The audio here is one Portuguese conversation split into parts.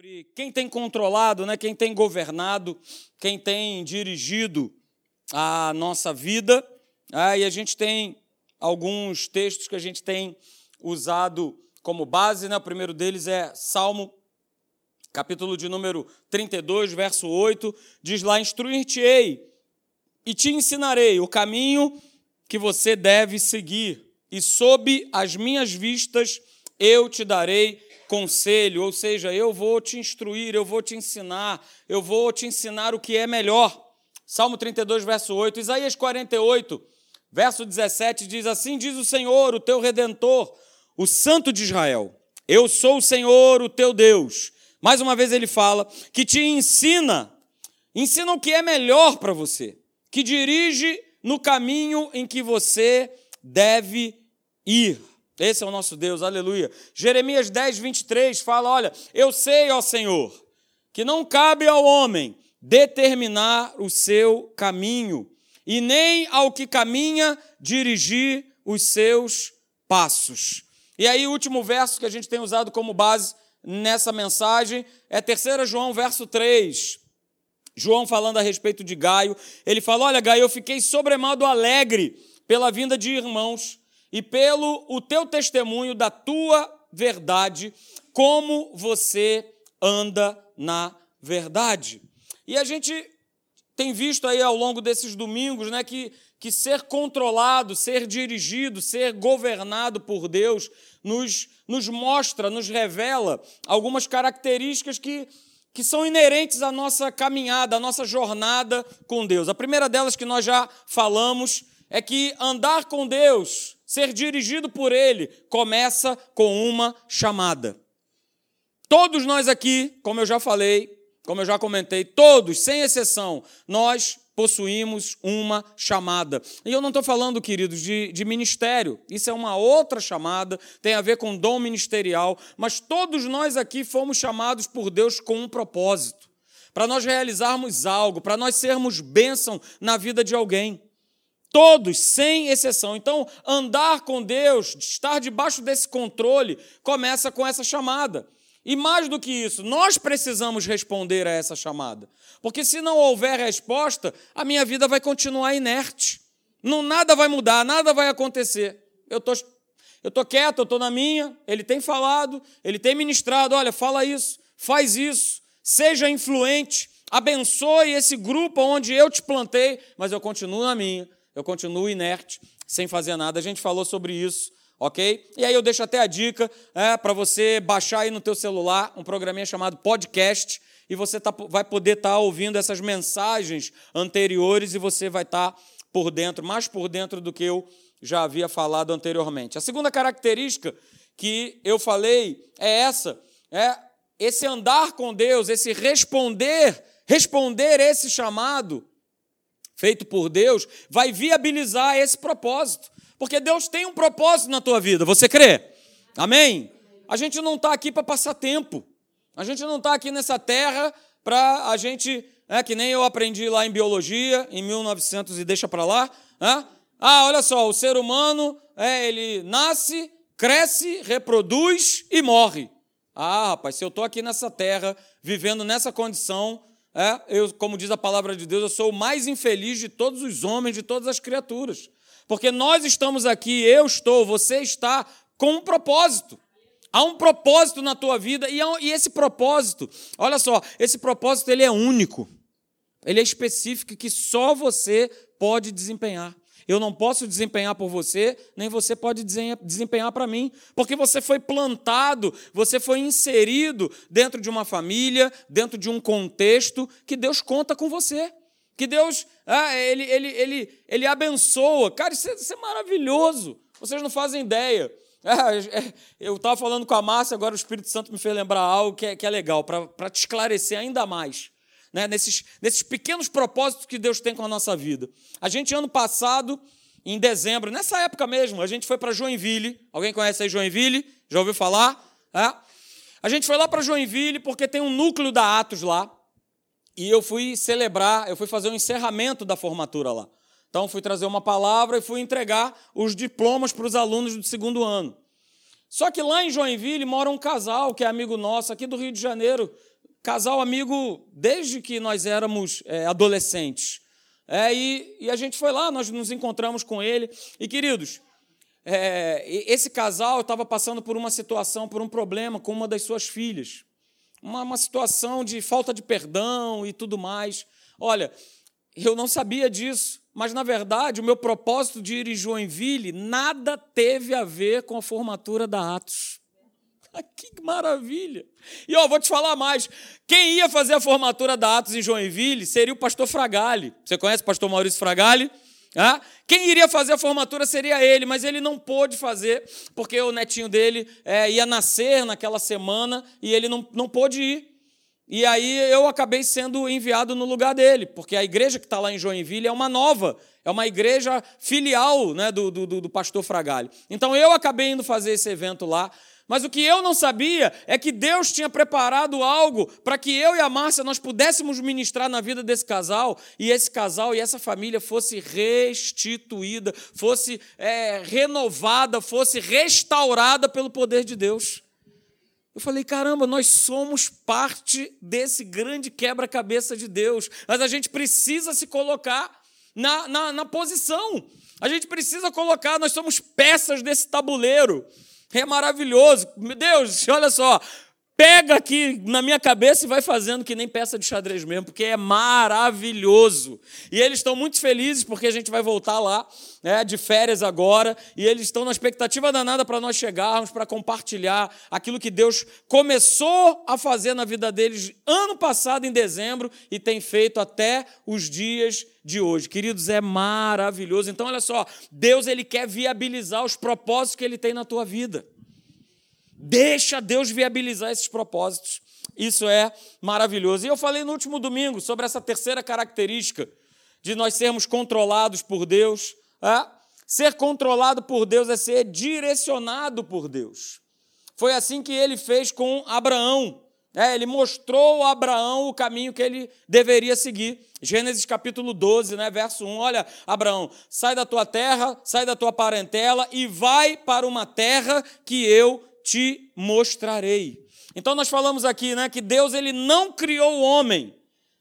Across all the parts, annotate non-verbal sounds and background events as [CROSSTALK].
sobre quem tem controlado, né, quem tem governado, quem tem dirigido a nossa vida. Ah, e a gente tem alguns textos que a gente tem usado como base. Né? O primeiro deles é Salmo, capítulo de número 32, verso 8. Diz lá: Instruir-te-ei e te ensinarei o caminho que você deve seguir, e sob as minhas vistas eu te darei conselho, ou seja, eu vou te instruir, eu vou te ensinar, eu vou te ensinar o que é melhor. Salmo 32, verso 8. Isaías 48, verso 17 diz assim: Diz o Senhor, o teu redentor, o Santo de Israel: Eu sou o Senhor, o teu Deus. Mais uma vez ele fala que te ensina, ensina o que é melhor para você, que dirige no caminho em que você deve ir. Esse é o nosso Deus, aleluia. Jeremias 10, 23 fala: Olha, eu sei, ó Senhor, que não cabe ao homem determinar o seu caminho, e nem ao que caminha dirigir os seus passos. E aí, o último verso que a gente tem usado como base nessa mensagem é 3 João, verso 3. João falando a respeito de Gaio, ele fala: Olha, Gaio, eu fiquei sobremado alegre pela vinda de irmãos e pelo o teu testemunho da tua verdade, como você anda na verdade. E a gente tem visto aí ao longo desses domingos, né, que, que ser controlado, ser dirigido, ser governado por Deus nos, nos mostra, nos revela algumas características que, que são inerentes à nossa caminhada, à nossa jornada com Deus. A primeira delas que nós já falamos é que andar com Deus ser dirigido por Ele, começa com uma chamada. Todos nós aqui, como eu já falei, como eu já comentei, todos, sem exceção, nós possuímos uma chamada. E eu não estou falando, queridos, de, de, ministério. Isso é uma outra chamada, tem a ver com dom ministerial, mas todos nós aqui fomos chamados por Deus com um propósito. Para nós realizarmos algo, para nós sermos bênção na vida de alguém. Todos, sem exceção. Então, andar com Deus, estar debaixo desse controle, começa com essa chamada. E mais do que isso, nós precisamos responder a essa chamada. Porque se não houver resposta, a minha vida vai continuar inerte. Não, nada vai mudar, nada vai acontecer. Eu estou eu tô quieto, eu estou na minha, ele tem falado, ele tem ministrado, olha, fala isso, faz isso, seja influente, abençoe esse grupo onde eu te plantei, mas eu continuo na minha eu continuo inerte, sem fazer nada. A gente falou sobre isso, ok? E aí eu deixo até a dica é, para você baixar aí no teu celular um programinha chamado podcast e você tá, vai poder estar tá ouvindo essas mensagens anteriores e você vai estar tá por dentro, mais por dentro do que eu já havia falado anteriormente. A segunda característica que eu falei é essa, é esse andar com Deus, esse responder, responder esse chamado feito por Deus, vai viabilizar esse propósito. Porque Deus tem um propósito na tua vida, você crê? Amém? A gente não está aqui para passar tempo. A gente não está aqui nessa terra para a gente, é que nem eu aprendi lá em biologia, em 1900 e deixa para lá. É? Ah, olha só, o ser humano, é, ele nasce, cresce, reproduz e morre. Ah, rapaz, se eu estou aqui nessa terra, vivendo nessa condição, é, eu, como diz a palavra de Deus, eu sou o mais infeliz de todos os homens, de todas as criaturas. Porque nós estamos aqui, eu estou, você está com um propósito. Há um propósito na tua vida e, e esse propósito, olha só, esse propósito ele é único. Ele é específico que só você pode desempenhar. Eu não posso desempenhar por você, nem você pode desempenhar para mim, porque você foi plantado, você foi inserido dentro de uma família, dentro de um contexto que Deus conta com você. Que Deus, ah, ele, ele, ele, ele abençoa. Cara, isso é, isso é maravilhoso. Vocês não fazem ideia. É, [LAUGHS] eu estava falando com a Márcia, agora o Espírito Santo me fez lembrar algo que é, que é legal, para te esclarecer ainda mais né, nesses, nesses pequenos propósitos que Deus tem com a nossa vida. A gente, ano passado, em dezembro, nessa época mesmo, a gente foi para Joinville. Alguém conhece aí Joinville? Já ouviu falar? É? A gente foi lá para Joinville porque tem um núcleo da Atos lá. E eu fui celebrar, eu fui fazer o um encerramento da formatura lá. Então, fui trazer uma palavra e fui entregar os diplomas para os alunos do segundo ano. Só que lá em Joinville mora um casal que é amigo nosso, aqui do Rio de Janeiro, casal amigo desde que nós éramos é, adolescentes. É, e, e, a gente foi lá, nós nos encontramos com ele. E, queridos, é, esse casal estava passando por uma situação, por um problema com uma das suas filhas. Uma, uma situação de falta de perdão e tudo mais. Olha, eu não sabia disso, mas na verdade o meu propósito de ir em Joinville nada teve a ver com a formatura da Atos. Que maravilha! E ó, vou te falar mais. Quem ia fazer a formatura da Atos em Joinville seria o pastor Fragale. Você conhece o pastor Maurício Fragale? Ah, quem iria fazer a formatura seria ele, mas ele não pôde fazer, porque o netinho dele é, ia nascer naquela semana e ele não, não pôde ir. E aí eu acabei sendo enviado no lugar dele, porque a igreja que está lá em Joinville é uma nova, é uma igreja filial né, do, do, do pastor Fragale. Então eu acabei indo fazer esse evento lá. Mas o que eu não sabia é que Deus tinha preparado algo para que eu e a Márcia nós pudéssemos ministrar na vida desse casal e esse casal e essa família fosse restituída, fosse é, renovada, fosse restaurada pelo poder de Deus. Eu falei, caramba, nós somos parte desse grande quebra-cabeça de Deus, mas a gente precisa se colocar na, na, na posição, a gente precisa colocar, nós somos peças desse tabuleiro. É maravilhoso. Meu Deus, olha só. Pega aqui na minha cabeça e vai fazendo que nem peça de xadrez mesmo, porque é maravilhoso. E eles estão muito felizes porque a gente vai voltar lá né, de férias agora, e eles estão na expectativa danada para nós chegarmos, para compartilhar aquilo que Deus começou a fazer na vida deles ano passado, em dezembro, e tem feito até os dias de hoje. Queridos, é maravilhoso. Então, olha só, Deus ele quer viabilizar os propósitos que ele tem na tua vida. Deixa Deus viabilizar esses propósitos. Isso é maravilhoso. E eu falei no último domingo sobre essa terceira característica de nós sermos controlados por Deus. É? Ser controlado por Deus é ser direcionado por Deus. Foi assim que ele fez com Abraão. É, ele mostrou a Abraão o caminho que ele deveria seguir. Gênesis capítulo 12, né, verso 1. Olha, Abraão, sai da tua terra, sai da tua parentela e vai para uma terra que eu te mostrarei. Então nós falamos aqui, né, que Deus ele não criou o homem,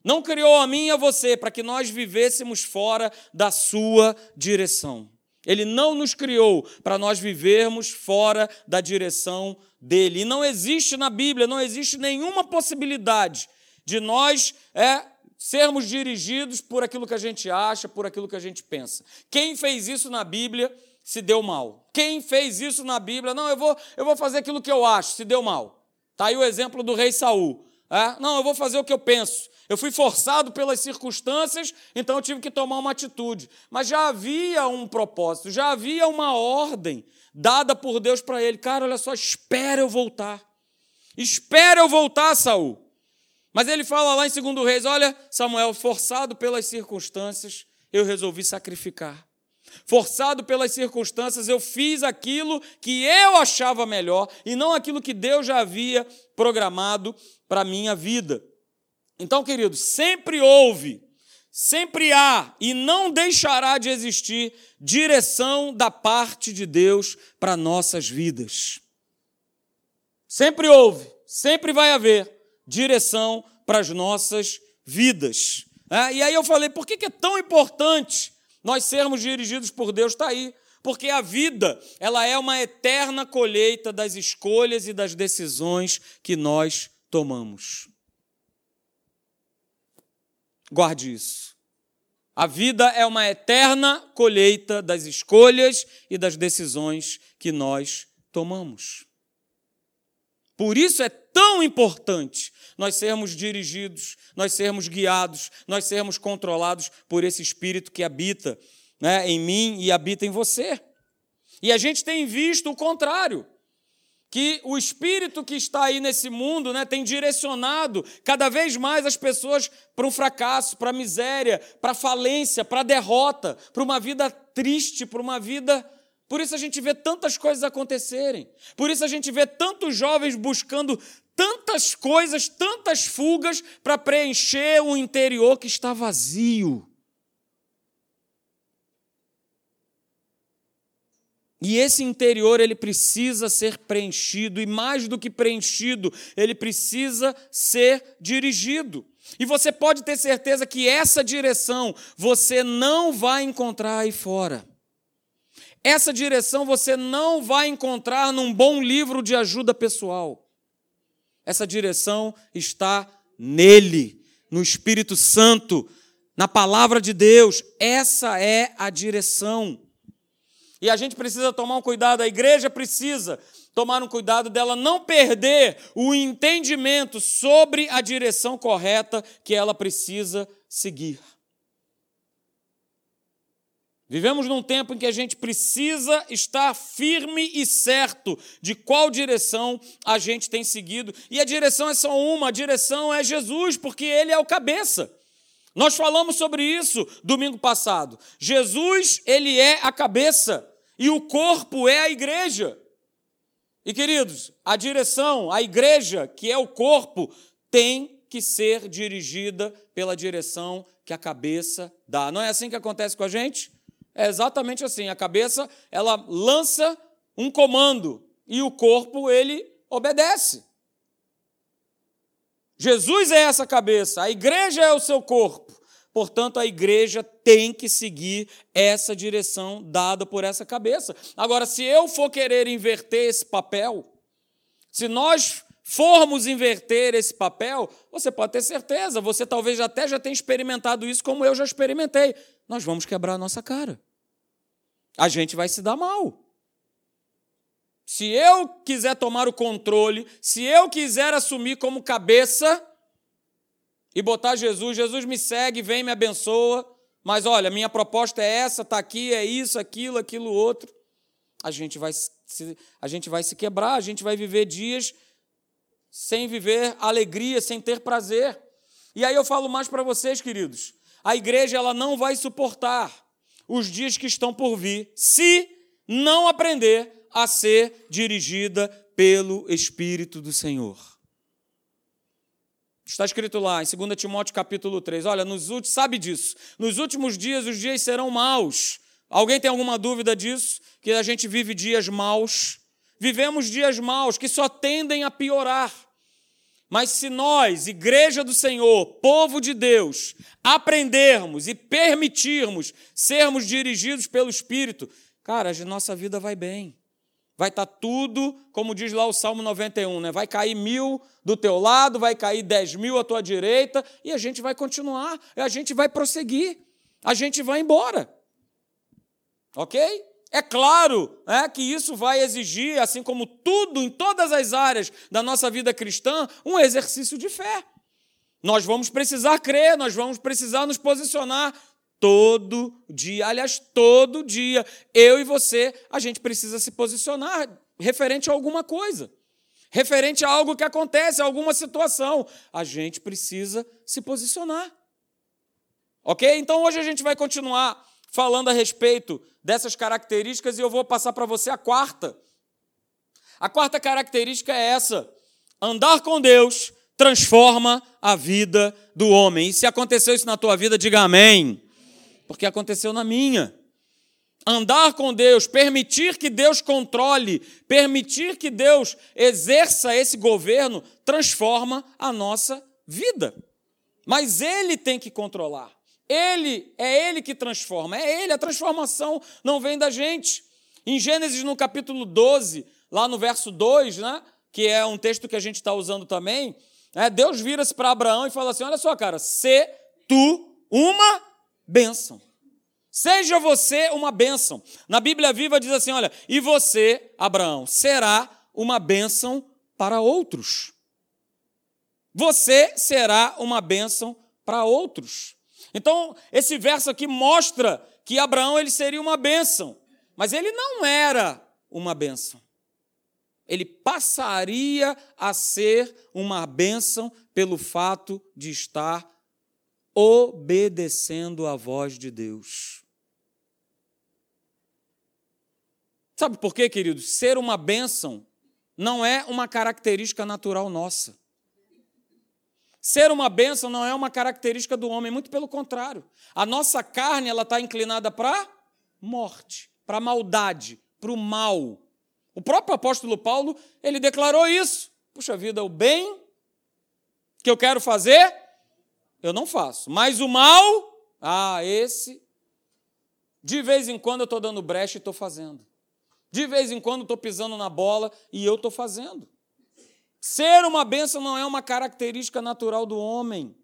não criou a mim e a você para que nós vivêssemos fora da sua direção. Ele não nos criou para nós vivermos fora da direção dele. E não existe na Bíblia, não existe nenhuma possibilidade de nós é, sermos dirigidos por aquilo que a gente acha, por aquilo que a gente pensa. Quem fez isso na Bíblia se deu mal. Quem fez isso na Bíblia, não, eu vou, eu vou fazer aquilo que eu acho, se deu mal. Está aí o exemplo do rei Saul. É? Não, eu vou fazer o que eu penso. Eu fui forçado pelas circunstâncias, então eu tive que tomar uma atitude. Mas já havia um propósito, já havia uma ordem dada por Deus para ele. Cara, olha só, espera eu voltar. Espera eu voltar, Saul. Mas ele fala lá em 2 Reis: olha, Samuel, forçado pelas circunstâncias, eu resolvi sacrificar. Forçado pelas circunstâncias, eu fiz aquilo que eu achava melhor e não aquilo que Deus já havia programado para a minha vida. Então, queridos, sempre houve, sempre há e não deixará de existir direção da parte de Deus para nossas vidas. Sempre houve, sempre vai haver direção para as nossas vidas. É, e aí eu falei, por que é tão importante nós sermos dirigidos por Deus? Está aí. Porque a vida, ela é uma eterna colheita das escolhas e das decisões que nós tomamos. Guarde isso. A vida é uma eterna colheita das escolhas e das decisões que nós tomamos. Por isso é tão importante nós sermos dirigidos, nós sermos guiados, nós sermos controlados por esse Espírito que habita né, em mim e habita em você. E a gente tem visto o contrário que o espírito que está aí nesse mundo né, tem direcionado cada vez mais as pessoas para um fracasso, para a miséria, para a falência, para a derrota, para uma vida triste, para uma vida. Por isso a gente vê tantas coisas acontecerem. Por isso a gente vê tantos jovens buscando tantas coisas, tantas fugas para preencher o interior que está vazio. E esse interior ele precisa ser preenchido e mais do que preenchido, ele precisa ser dirigido. E você pode ter certeza que essa direção você não vai encontrar aí fora. Essa direção você não vai encontrar num bom livro de ajuda pessoal. Essa direção está nele, no Espírito Santo, na palavra de Deus. Essa é a direção. E a gente precisa tomar um cuidado, a igreja precisa tomar um cuidado dela não perder o entendimento sobre a direção correta que ela precisa seguir. Vivemos num tempo em que a gente precisa estar firme e certo de qual direção a gente tem seguido. E a direção é só uma: a direção é Jesus, porque Ele é o cabeça. Nós falamos sobre isso domingo passado. Jesus, Ele é a cabeça e o corpo é a igreja. E queridos, a direção, a igreja, que é o corpo, tem que ser dirigida pela direção que a cabeça dá. Não é assim que acontece com a gente? É exatamente assim. A cabeça, ela lança um comando e o corpo, ele obedece. Jesus é essa cabeça, a igreja é o seu corpo. Portanto, a igreja tem que seguir essa direção dada por essa cabeça. Agora, se eu for querer inverter esse papel, se nós formos inverter esse papel, você pode ter certeza, você talvez até já tenha experimentado isso como eu já experimentei. Nós vamos quebrar a nossa cara a gente vai se dar mal. Se eu quiser tomar o controle, se eu quiser assumir como cabeça e botar Jesus, Jesus me segue, vem, me abençoa, mas olha, minha proposta é essa, está aqui, é isso, aquilo, aquilo outro. A gente vai se, a gente vai se quebrar, a gente vai viver dias sem viver alegria, sem ter prazer. E aí eu falo mais para vocês, queridos. A igreja ela não vai suportar os dias que estão por vir, se não aprender a ser dirigida pelo Espírito do Senhor. Está escrito lá em 2 Timóteo capítulo 3. Olha, nos últimos, sabe disso. Nos últimos dias os dias serão maus. Alguém tem alguma dúvida disso? Que a gente vive dias maus? Vivemos dias maus que só tendem a piorar. Mas se nós, igreja do Senhor, povo de Deus, aprendermos e permitirmos sermos dirigidos pelo Espírito, cara, a nossa vida vai bem. Vai estar tá tudo, como diz lá o Salmo 91, né? Vai cair mil do teu lado, vai cair dez mil à tua direita, e a gente vai continuar, a gente vai prosseguir, a gente vai embora. Ok? É claro é, que isso vai exigir, assim como tudo em todas as áreas da nossa vida cristã, um exercício de fé. Nós vamos precisar crer, nós vamos precisar nos posicionar todo dia. Aliás, todo dia, eu e você, a gente precisa se posicionar referente a alguma coisa, referente a algo que acontece, a alguma situação. A gente precisa se posicionar. Ok? Então hoje a gente vai continuar falando a respeito dessas características e eu vou passar para você a quarta. A quarta característica é essa: andar com Deus transforma a vida do homem. E se aconteceu isso na tua vida, diga amém. Porque aconteceu na minha. Andar com Deus, permitir que Deus controle, permitir que Deus exerça esse governo, transforma a nossa vida. Mas Ele tem que controlar. Ele, é Ele que transforma, é Ele, a transformação não vem da gente. Em Gênesis, no capítulo 12, lá no verso 2, né, que é um texto que a gente está usando também, né, Deus vira-se para Abraão e fala assim: Olha só, cara, se tu uma bênção. Seja você uma bênção. Na Bíblia Viva diz assim: olha, e você, Abraão, será uma bênção para outros. Você será uma bênção para outros. Então, esse verso aqui mostra que Abraão ele seria uma bênção, mas ele não era uma bênção. Ele passaria a ser uma bênção pelo fato de estar obedecendo à voz de Deus. Sabe por quê, queridos? Ser uma bênção não é uma característica natural nossa. Ser uma bênção não é uma característica do homem, muito pelo contrário. A nossa carne ela está inclinada para morte, para maldade, para o mal. O próprio apóstolo Paulo, ele declarou isso. Puxa vida, o bem que eu quero fazer, eu não faço. Mas o mal, ah, esse, de vez em quando eu estou dando brecha e estou fazendo. De vez em quando estou pisando na bola e eu estou fazendo. Ser uma bênção não é uma característica natural do homem,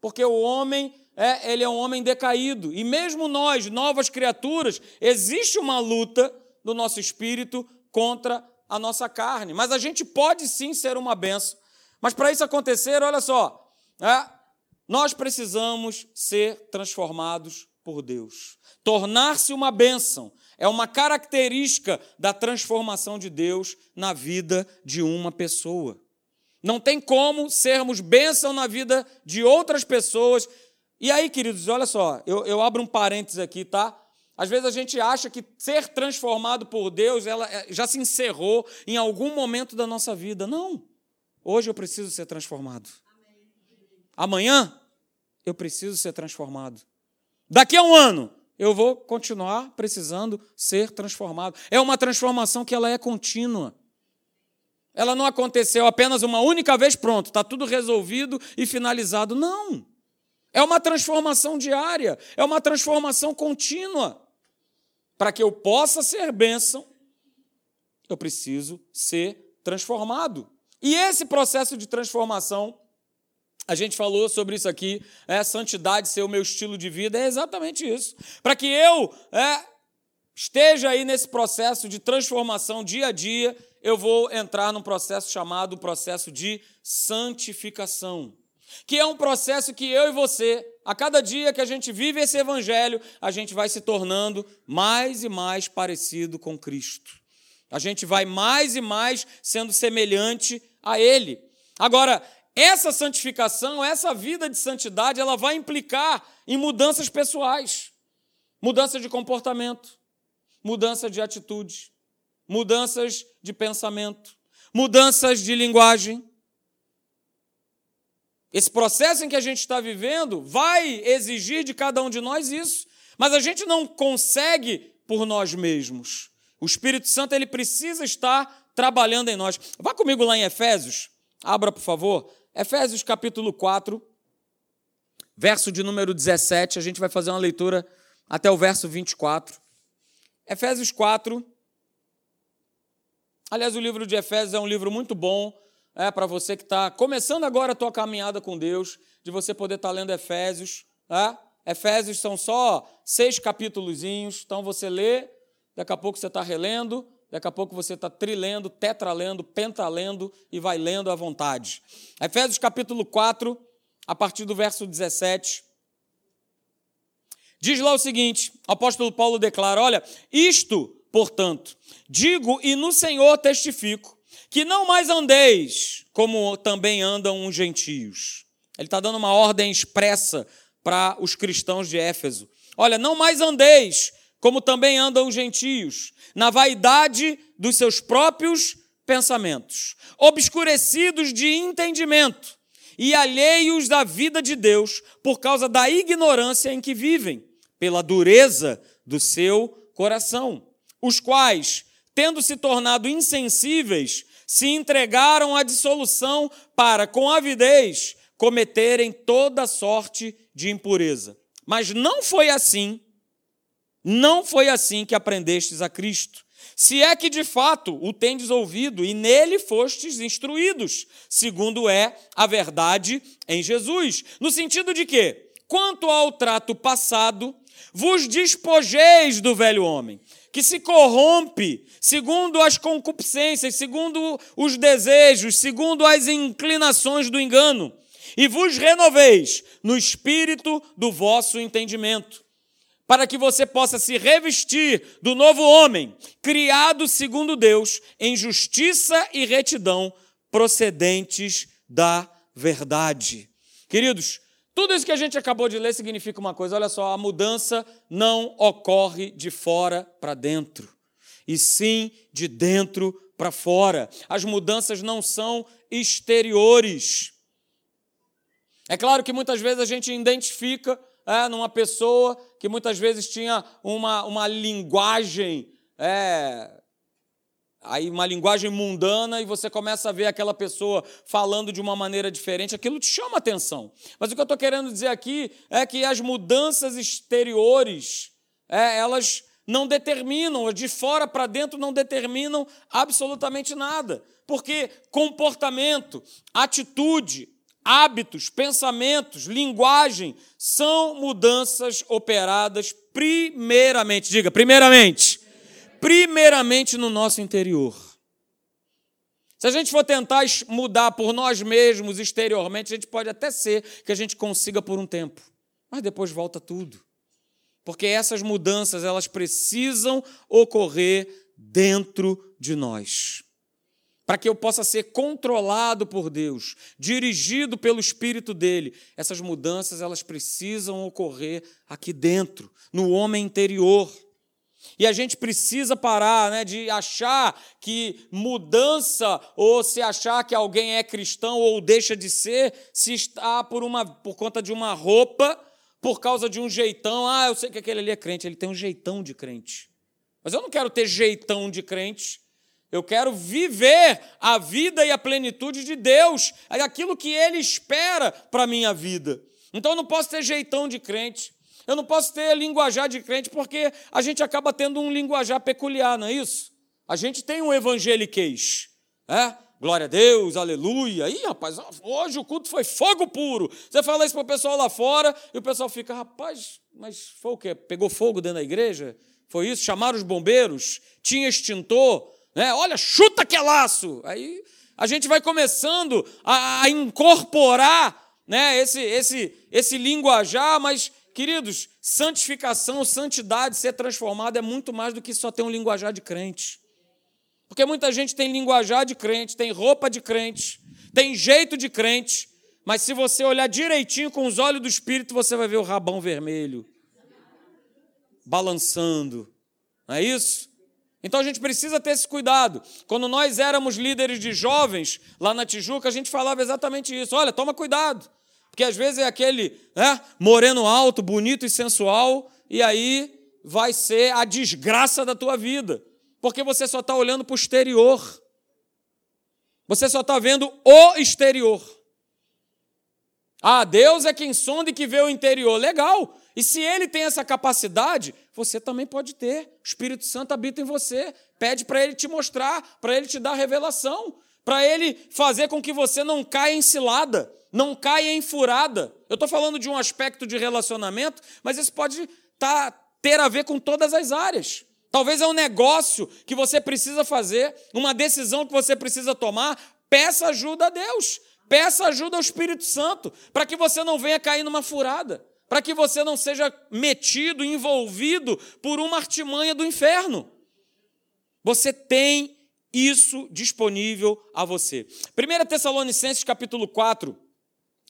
porque o homem é, ele é um homem decaído. E mesmo nós, novas criaturas, existe uma luta do nosso espírito contra a nossa carne. Mas a gente pode sim ser uma benção. Mas para isso acontecer, olha só, é, nós precisamos ser transformados por Deus. Tornar-se uma bênção é uma característica da transformação de Deus na vida de uma pessoa. Não tem como sermos bênção na vida de outras pessoas. E aí, queridos, olha só, eu, eu abro um parênteses aqui, tá? Às vezes a gente acha que ser transformado por Deus ela é, já se encerrou em algum momento da nossa vida. Não. Hoje eu preciso ser transformado. Amanhã eu preciso ser transformado. Daqui a um ano eu vou continuar precisando ser transformado. É uma transformação que ela é contínua. Ela não aconteceu apenas uma única vez, pronto, está tudo resolvido e finalizado. Não. É uma transformação diária, é uma transformação contínua. Para que eu possa ser bênção, eu preciso ser transformado. E esse processo de transformação, a gente falou sobre isso aqui, é santidade ser o meu estilo de vida, é exatamente isso. Para que eu é, esteja aí nesse processo de transformação dia a dia, eu vou entrar num processo chamado processo de santificação que é um processo que eu e você, a cada dia que a gente vive esse evangelho, a gente vai se tornando mais e mais parecido com Cristo. A gente vai mais e mais sendo semelhante a Ele. Agora, essa santificação, essa vida de santidade, ela vai implicar em mudanças pessoais, mudança de comportamento, mudança de atitude, mudanças de pensamento, mudanças de linguagem, esse processo em que a gente está vivendo vai exigir de cada um de nós isso, mas a gente não consegue por nós mesmos. O Espírito Santo ele precisa estar trabalhando em nós. Vá comigo lá em Efésios, abra por favor. Efésios capítulo 4, verso de número 17, a gente vai fazer uma leitura até o verso 24. Efésios 4. Aliás, o livro de Efésios é um livro muito bom é, para você que está começando agora a tua caminhada com Deus, de você poder estar tá lendo Efésios. É? Efésios são só seis capítulozinhos, então você lê, daqui a pouco você está relendo, daqui a pouco você está trilendo, tetralendo, pentalendo e vai lendo à vontade. Efésios capítulo 4, a partir do verso 17. Diz lá o seguinte: o apóstolo Paulo declara: Olha, isto, portanto, digo e no Senhor testifico que não mais andeis como também andam os gentios. Ele está dando uma ordem expressa para os cristãos de Éfeso. Olha, não mais andeis como também andam os gentios, na vaidade dos seus próprios pensamentos, obscurecidos de entendimento e alheios da vida de Deus por causa da ignorância em que vivem, pela dureza do seu coração, os quais, tendo se tornado insensíveis, se entregaram à dissolução para, com avidez, cometerem toda sorte de impureza. Mas não foi assim, não foi assim que aprendestes a Cristo. Se é que de fato o tendes ouvido e nele fostes instruídos, segundo é a verdade em Jesus. No sentido de que, quanto ao trato passado, vos despojeis do velho homem que se corrompe segundo as concupiscências, segundo os desejos, segundo as inclinações do engano, e vos renoveis no espírito do vosso entendimento, para que você possa se revestir do novo homem, criado segundo Deus, em justiça e retidão procedentes da verdade. Queridos, tudo isso que a gente acabou de ler significa uma coisa: olha só, a mudança não ocorre de fora para dentro, e sim de dentro para fora. As mudanças não são exteriores. É claro que muitas vezes a gente identifica é, numa pessoa que muitas vezes tinha uma, uma linguagem é, aí uma linguagem mundana e você começa a ver aquela pessoa falando de uma maneira diferente, aquilo te chama atenção. Mas o que eu estou querendo dizer aqui é que as mudanças exteriores, é, elas não determinam, de fora para dentro não determinam absolutamente nada. Porque comportamento, atitude, hábitos, pensamentos, linguagem são mudanças operadas primeiramente, diga, primeiramente, primeiramente no nosso interior. Se a gente for tentar mudar por nós mesmos exteriormente, a gente pode até ser que a gente consiga por um tempo, mas depois volta tudo. Porque essas mudanças, elas precisam ocorrer dentro de nós. Para que eu possa ser controlado por Deus, dirigido pelo Espírito dele, essas mudanças elas precisam ocorrer aqui dentro, no homem interior. E a gente precisa parar né, de achar que mudança ou se achar que alguém é cristão ou deixa de ser, se está por, uma, por conta de uma roupa, por causa de um jeitão. Ah, eu sei que aquele ali é crente, ele tem um jeitão de crente. Mas eu não quero ter jeitão de crente. Eu quero viver a vida e a plenitude de Deus, aquilo que Ele espera para a minha vida. Então eu não posso ter jeitão de crente. Eu não posso ter linguajar de crente porque a gente acaba tendo um linguajar peculiar, não é isso? A gente tem um evangeliquez. É? Glória a Deus, aleluia. Ih, rapaz, hoje o culto foi fogo puro. Você fala isso para o pessoal lá fora e o pessoal fica, rapaz, mas foi o quê? Pegou fogo dentro da igreja? Foi isso? Chamaram os bombeiros? Tinha extintor? Né? Olha, chuta que é laço. Aí a gente vai começando a, a incorporar né, esse, esse, esse linguajar, mas Queridos, santificação, santidade, ser transformado é muito mais do que só ter um linguajar de crente. Porque muita gente tem linguajar de crente, tem roupa de crente, tem jeito de crente, mas se você olhar direitinho com os olhos do Espírito, você vai ver o rabão vermelho balançando. Não é isso? Então a gente precisa ter esse cuidado. Quando nós éramos líderes de jovens lá na Tijuca, a gente falava exatamente isso. Olha, toma cuidado. Porque às vezes é aquele né, moreno alto, bonito e sensual, e aí vai ser a desgraça da tua vida. Porque você só está olhando para o exterior. Você só está vendo o exterior. Ah, Deus é quem sonda e que vê o interior. Legal. E se ele tem essa capacidade, você também pode ter. O Espírito Santo habita em você. Pede para ele te mostrar, para ele te dar revelação, para ele fazer com que você não caia em cilada não caia em furada. Eu estou falando de um aspecto de relacionamento, mas isso pode tá, ter a ver com todas as áreas. Talvez é um negócio que você precisa fazer, uma decisão que você precisa tomar. Peça ajuda a Deus, peça ajuda ao Espírito Santo, para que você não venha cair numa furada, para que você não seja metido, envolvido por uma artimanha do inferno. Você tem isso disponível a você. 1 Tessalonicenses capítulo 4,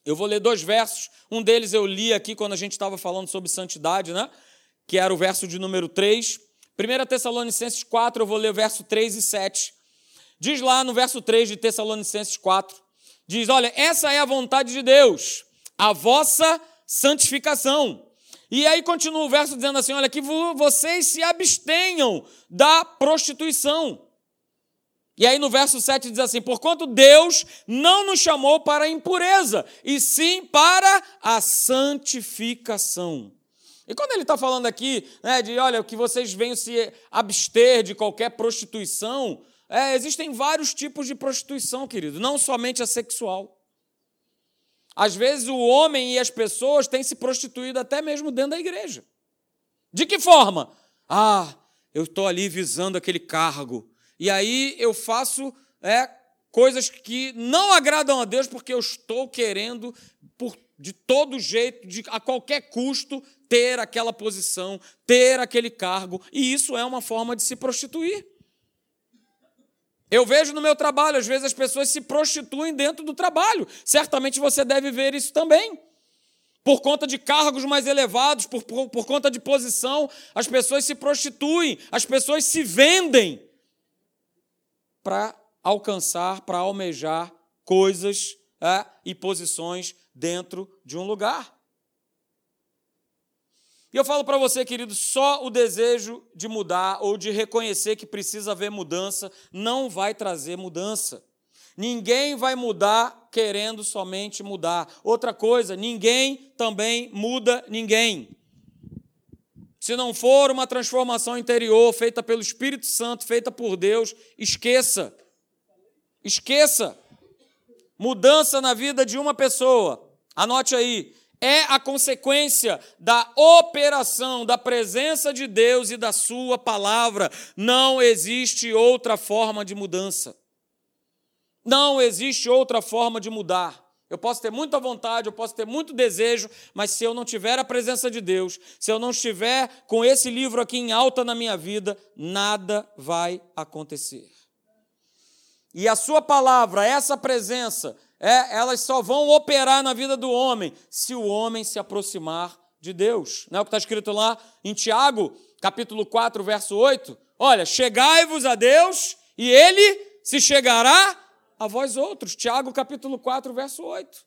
eu vou ler dois versos. Um deles eu li aqui quando a gente estava falando sobre santidade, né? Que era o verso de número 3. 1 Tessalonicenses 4, eu vou ler o verso 3 e 7. Diz lá no verso 3 de Tessalonicenses 4: diz: Olha, essa é a vontade de Deus, a vossa santificação. E aí continua o verso dizendo assim: Olha, que vocês se abstenham da prostituição. E aí no verso 7 diz assim: Porquanto Deus não nos chamou para a impureza, e sim para a santificação. E quando ele está falando aqui, né, de olha, que vocês venham se abster de qualquer prostituição, é, existem vários tipos de prostituição, querido, não somente a sexual. Às vezes o homem e as pessoas têm se prostituído até mesmo dentro da igreja. De que forma? Ah, eu estou ali visando aquele cargo, e aí eu faço é, coisas que não agradam a Deus porque eu estou querendo, por, de todo jeito, de, a qualquer custo, ter aquela posição, ter aquele cargo. E isso é uma forma de se prostituir. Eu vejo no meu trabalho, às vezes as pessoas se prostituem dentro do trabalho. Certamente você deve ver isso também. Por conta de cargos mais elevados, por, por, por conta de posição, as pessoas se prostituem, as pessoas se vendem para alcançar, para almejar coisas é, e posições dentro de um lugar. E eu falo para você, querido, só o desejo de mudar ou de reconhecer que precisa haver mudança não vai trazer mudança. Ninguém vai mudar querendo somente mudar. Outra coisa, ninguém também muda ninguém. Se não for uma transformação interior feita pelo Espírito Santo, feita por Deus, esqueça. Esqueça. Mudança na vida de uma pessoa. Anote aí é a consequência da operação da presença de Deus e da Sua palavra. Não existe outra forma de mudança. Não existe outra forma de mudar. Eu posso ter muita vontade, eu posso ter muito desejo, mas se eu não tiver a presença de Deus, se eu não estiver com esse livro aqui em alta na minha vida, nada vai acontecer. E a Sua palavra, essa presença, é, elas só vão operar na vida do homem se o homem se aproximar de Deus. Não é o que está escrito lá em Tiago, capítulo 4, verso 8? Olha, chegai-vos a Deus e ele se chegará a vós outros. Tiago, capítulo 4, verso 8.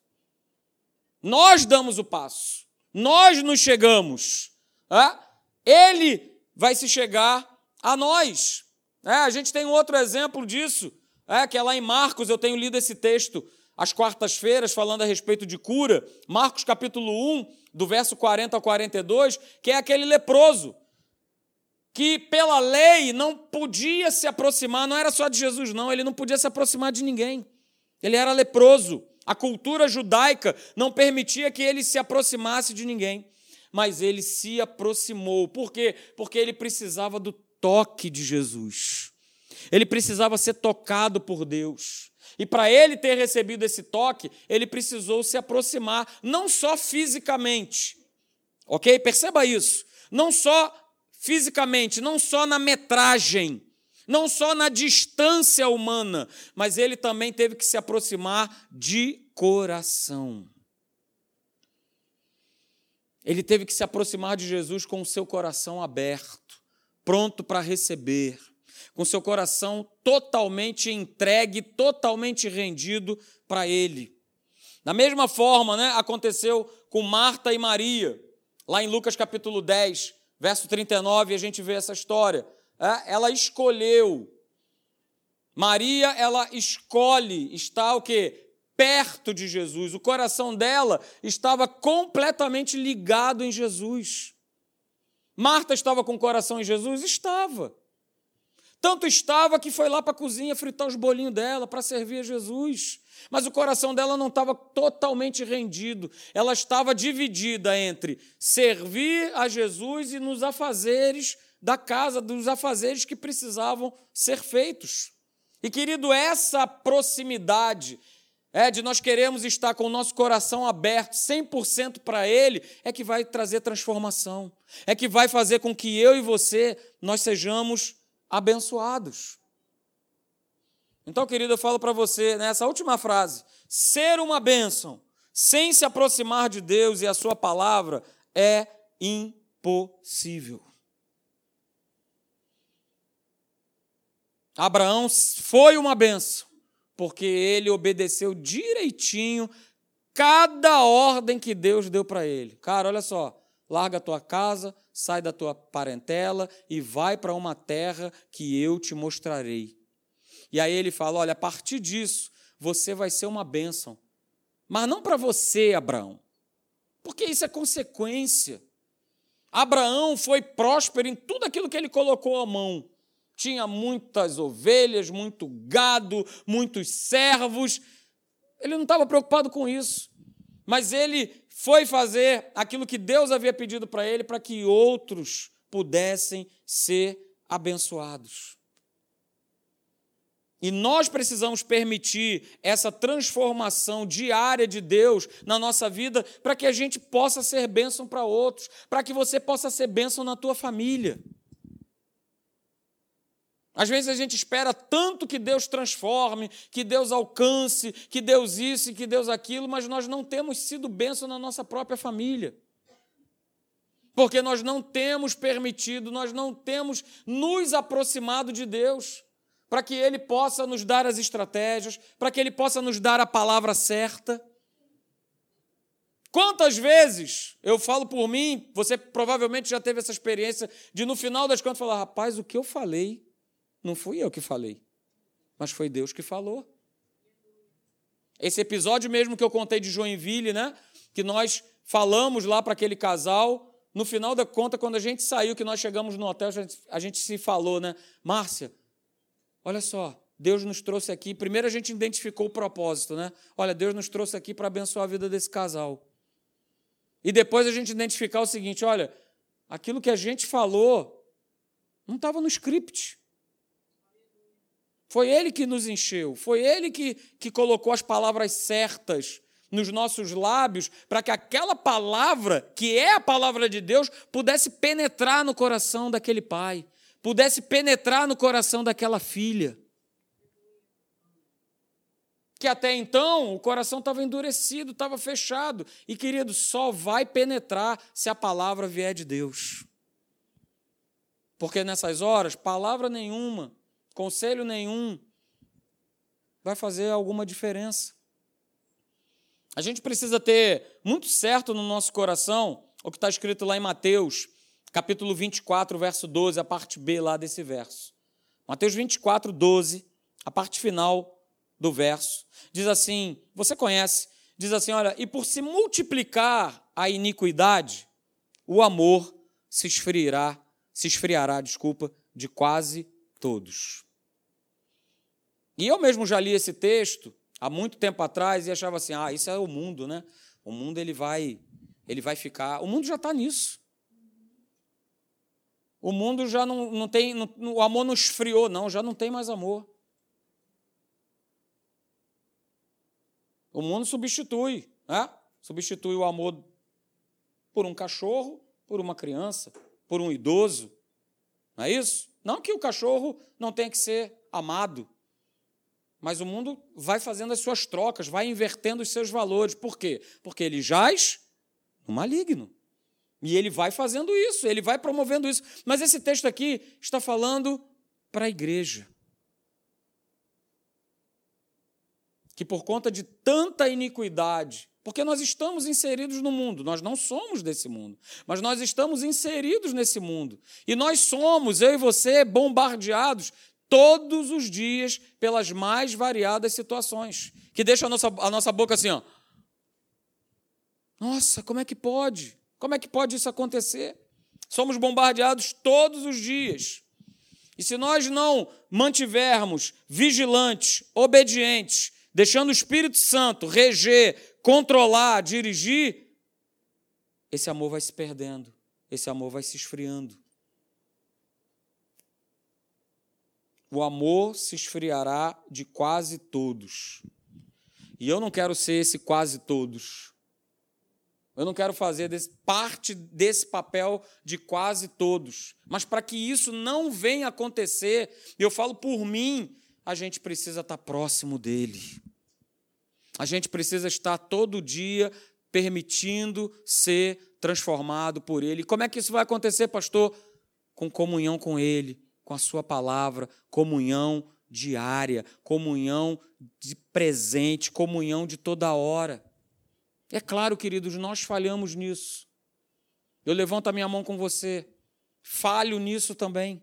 Nós damos o passo, nós nos chegamos, é? ele vai se chegar a nós. É, a gente tem um outro exemplo disso, é, que é lá em Marcos, eu tenho lido esse texto às quartas-feiras, falando a respeito de cura, Marcos capítulo 1, do verso 40 ao 42, que é aquele leproso, que pela lei não podia se aproximar, não era só de Jesus, não, ele não podia se aproximar de ninguém. Ele era leproso. A cultura judaica não permitia que ele se aproximasse de ninguém. Mas ele se aproximou. Por quê? Porque ele precisava do toque de Jesus. Ele precisava ser tocado por Deus. E para ele ter recebido esse toque, ele precisou se aproximar, não só fisicamente, ok? Perceba isso. Não só fisicamente, não só na metragem, não só na distância humana, mas ele também teve que se aproximar de coração. Ele teve que se aproximar de Jesus com o seu coração aberto, pronto para receber com seu coração totalmente entregue, totalmente rendido para Ele. Da mesma forma, né, aconteceu com Marta e Maria, lá em Lucas capítulo 10, verso 39, a gente vê essa história. É, ela escolheu. Maria, ela escolhe estar o quê? Perto de Jesus. O coração dela estava completamente ligado em Jesus. Marta estava com o coração em Jesus? Estava. Tanto estava que foi lá para a cozinha fritar os bolinhos dela para servir a Jesus. Mas o coração dela não estava totalmente rendido. Ela estava dividida entre servir a Jesus e nos afazeres da casa, dos afazeres que precisavam ser feitos. E querido, essa proximidade é de nós queremos estar com o nosso coração aberto 100% para ele, é que vai trazer transformação. É que vai fazer com que eu e você nós sejamos abençoados. Então, querido, eu falo para você nessa última frase: ser uma bênção sem se aproximar de Deus e a Sua palavra é impossível. Abraão foi uma bênção, porque ele obedeceu direitinho cada ordem que Deus deu para ele. Cara, olha só, larga a tua casa, sai da tua parentela e vai para uma terra que eu te mostrarei. E aí ele fala: olha, a partir disso, você vai ser uma bênção. Mas não para você, Abraão, porque isso é consequência. Abraão foi próspero em tudo aquilo que ele colocou à mão. Tinha muitas ovelhas, muito gado, muitos servos. Ele não estava preocupado com isso. Mas ele foi fazer aquilo que Deus havia pedido para ele para que outros pudessem ser abençoados. E nós precisamos permitir essa transformação diária de Deus na nossa vida para que a gente possa ser bênção para outros, para que você possa ser bênção na tua família. Às vezes a gente espera tanto que Deus transforme, que Deus alcance, que Deus isso que Deus aquilo, mas nós não temos sido bênção na nossa própria família. Porque nós não temos permitido, nós não temos nos aproximado de Deus, para que Ele possa nos dar as estratégias, para que Ele possa nos dar a palavra certa. Quantas vezes eu falo por mim, você provavelmente já teve essa experiência de no final das contas falar: rapaz, o que eu falei, não fui eu que falei, mas foi Deus que falou. Esse episódio mesmo que eu contei de Joinville, né? Que nós falamos lá para aquele casal. No final da conta, quando a gente saiu, que nós chegamos no hotel, a gente, a gente se falou, né? Márcia, olha só, Deus nos trouxe aqui. Primeiro a gente identificou o propósito, né? Olha, Deus nos trouxe aqui para abençoar a vida desse casal. E depois a gente identificar o seguinte: olha, aquilo que a gente falou não estava no script. Foi ele que nos encheu, foi ele que, que colocou as palavras certas nos nossos lábios para que aquela palavra, que é a palavra de Deus, pudesse penetrar no coração daquele pai, pudesse penetrar no coração daquela filha. Que até então o coração estava endurecido, estava fechado. E querido, só vai penetrar se a palavra vier de Deus. Porque nessas horas, palavra nenhuma conselho nenhum vai fazer alguma diferença. A gente precisa ter muito certo no nosso coração o que está escrito lá em Mateus, capítulo 24, verso 12, a parte B lá desse verso. Mateus 24, 12, a parte final do verso, diz assim: você conhece, diz assim: olha, e por se multiplicar a iniquidade, o amor se esfriará, se esfriará, desculpa, de quase todos. E eu mesmo já li esse texto há muito tempo atrás e achava assim: ah, isso é o mundo, né? O mundo ele vai, ele vai ficar. O mundo já está nisso. O mundo já não, não tem. Não, o amor não esfriou, não, já não tem mais amor. O mundo substitui, né? substitui o amor por um cachorro, por uma criança, por um idoso. Não é isso? Não que o cachorro não tenha que ser amado, mas o mundo vai fazendo as suas trocas, vai invertendo os seus valores. Por quê? Porque ele jaz no maligno. E ele vai fazendo isso, ele vai promovendo isso. Mas esse texto aqui está falando para a igreja. Que por conta de tanta iniquidade, porque nós estamos inseridos no mundo, nós não somos desse mundo, mas nós estamos inseridos nesse mundo. E nós somos, eu e você, bombardeados todos os dias pelas mais variadas situações, que deixam a nossa, a nossa boca assim, ó. Nossa, como é que pode? Como é que pode isso acontecer? Somos bombardeados todos os dias. E se nós não mantivermos vigilantes, obedientes, deixando o Espírito Santo reger, controlar, dirigir, esse amor vai se perdendo, esse amor vai se esfriando. O amor se esfriará de quase todos. E eu não quero ser esse quase todos. Eu não quero fazer desse, parte desse papel de quase todos. Mas para que isso não venha acontecer, eu falo por mim, a gente precisa estar próximo dele. A gente precisa estar todo dia permitindo ser transformado por Ele. Como é que isso vai acontecer, pastor? Com comunhão com Ele, com a Sua palavra, comunhão diária, comunhão de presente, comunhão de toda hora. É claro, queridos, nós falhamos nisso. Eu levanto a minha mão com você. Falho nisso também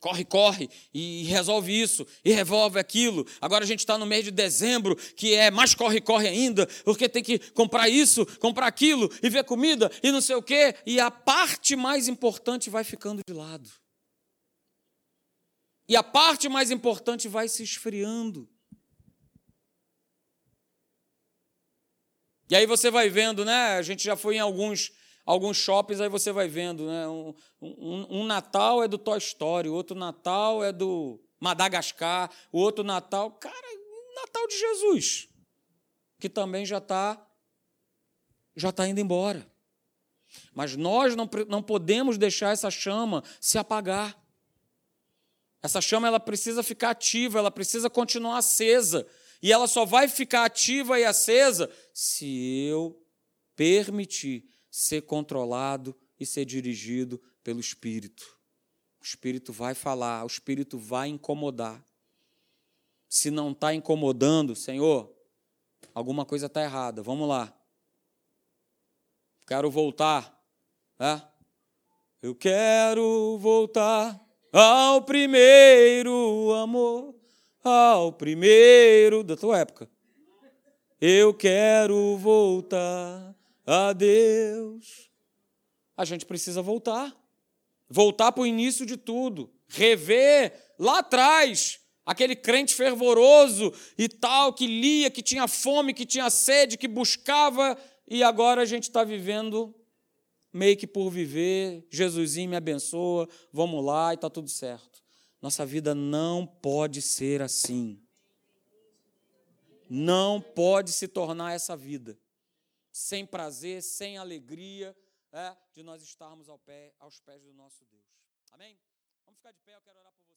corre, corre e resolve isso e resolve aquilo. Agora a gente está no mês de dezembro, que é mais corre, corre ainda, porque tem que comprar isso, comprar aquilo e ver comida e não sei o quê, e a parte mais importante vai ficando de lado. E a parte mais importante vai se esfriando. E aí você vai vendo, né? A gente já foi em alguns alguns shoppings, aí você vai vendo, né? Um, um, um, Natal é do Toy Story, outro Natal é do Madagascar, o outro Natal, cara, Natal de Jesus, que também já está já tá indo embora. Mas nós não, não podemos deixar essa chama se apagar. Essa chama ela precisa ficar ativa, ela precisa continuar acesa. E ela só vai ficar ativa e acesa se eu permitir ser controlado e ser dirigido pelo Espírito. O Espírito vai falar, o Espírito vai incomodar. Se não está incomodando, Senhor, alguma coisa está errada. Vamos lá. Quero voltar. Eu quero voltar ao primeiro amor, ao primeiro da tua época. Eu quero voltar a Deus. A gente precisa voltar. Voltar para o início de tudo. Rever lá atrás aquele crente fervoroso e tal, que lia, que tinha fome, que tinha sede, que buscava, e agora a gente está vivendo meio que por viver, Jesusinho me abençoa, vamos lá e está tudo certo. Nossa vida não pode ser assim. Não pode se tornar essa vida sem prazer, sem alegria, é, de nós estarmos ao pé, aos pés do nosso Deus. Amém? Vamos ficar de pé, eu quero orar por você.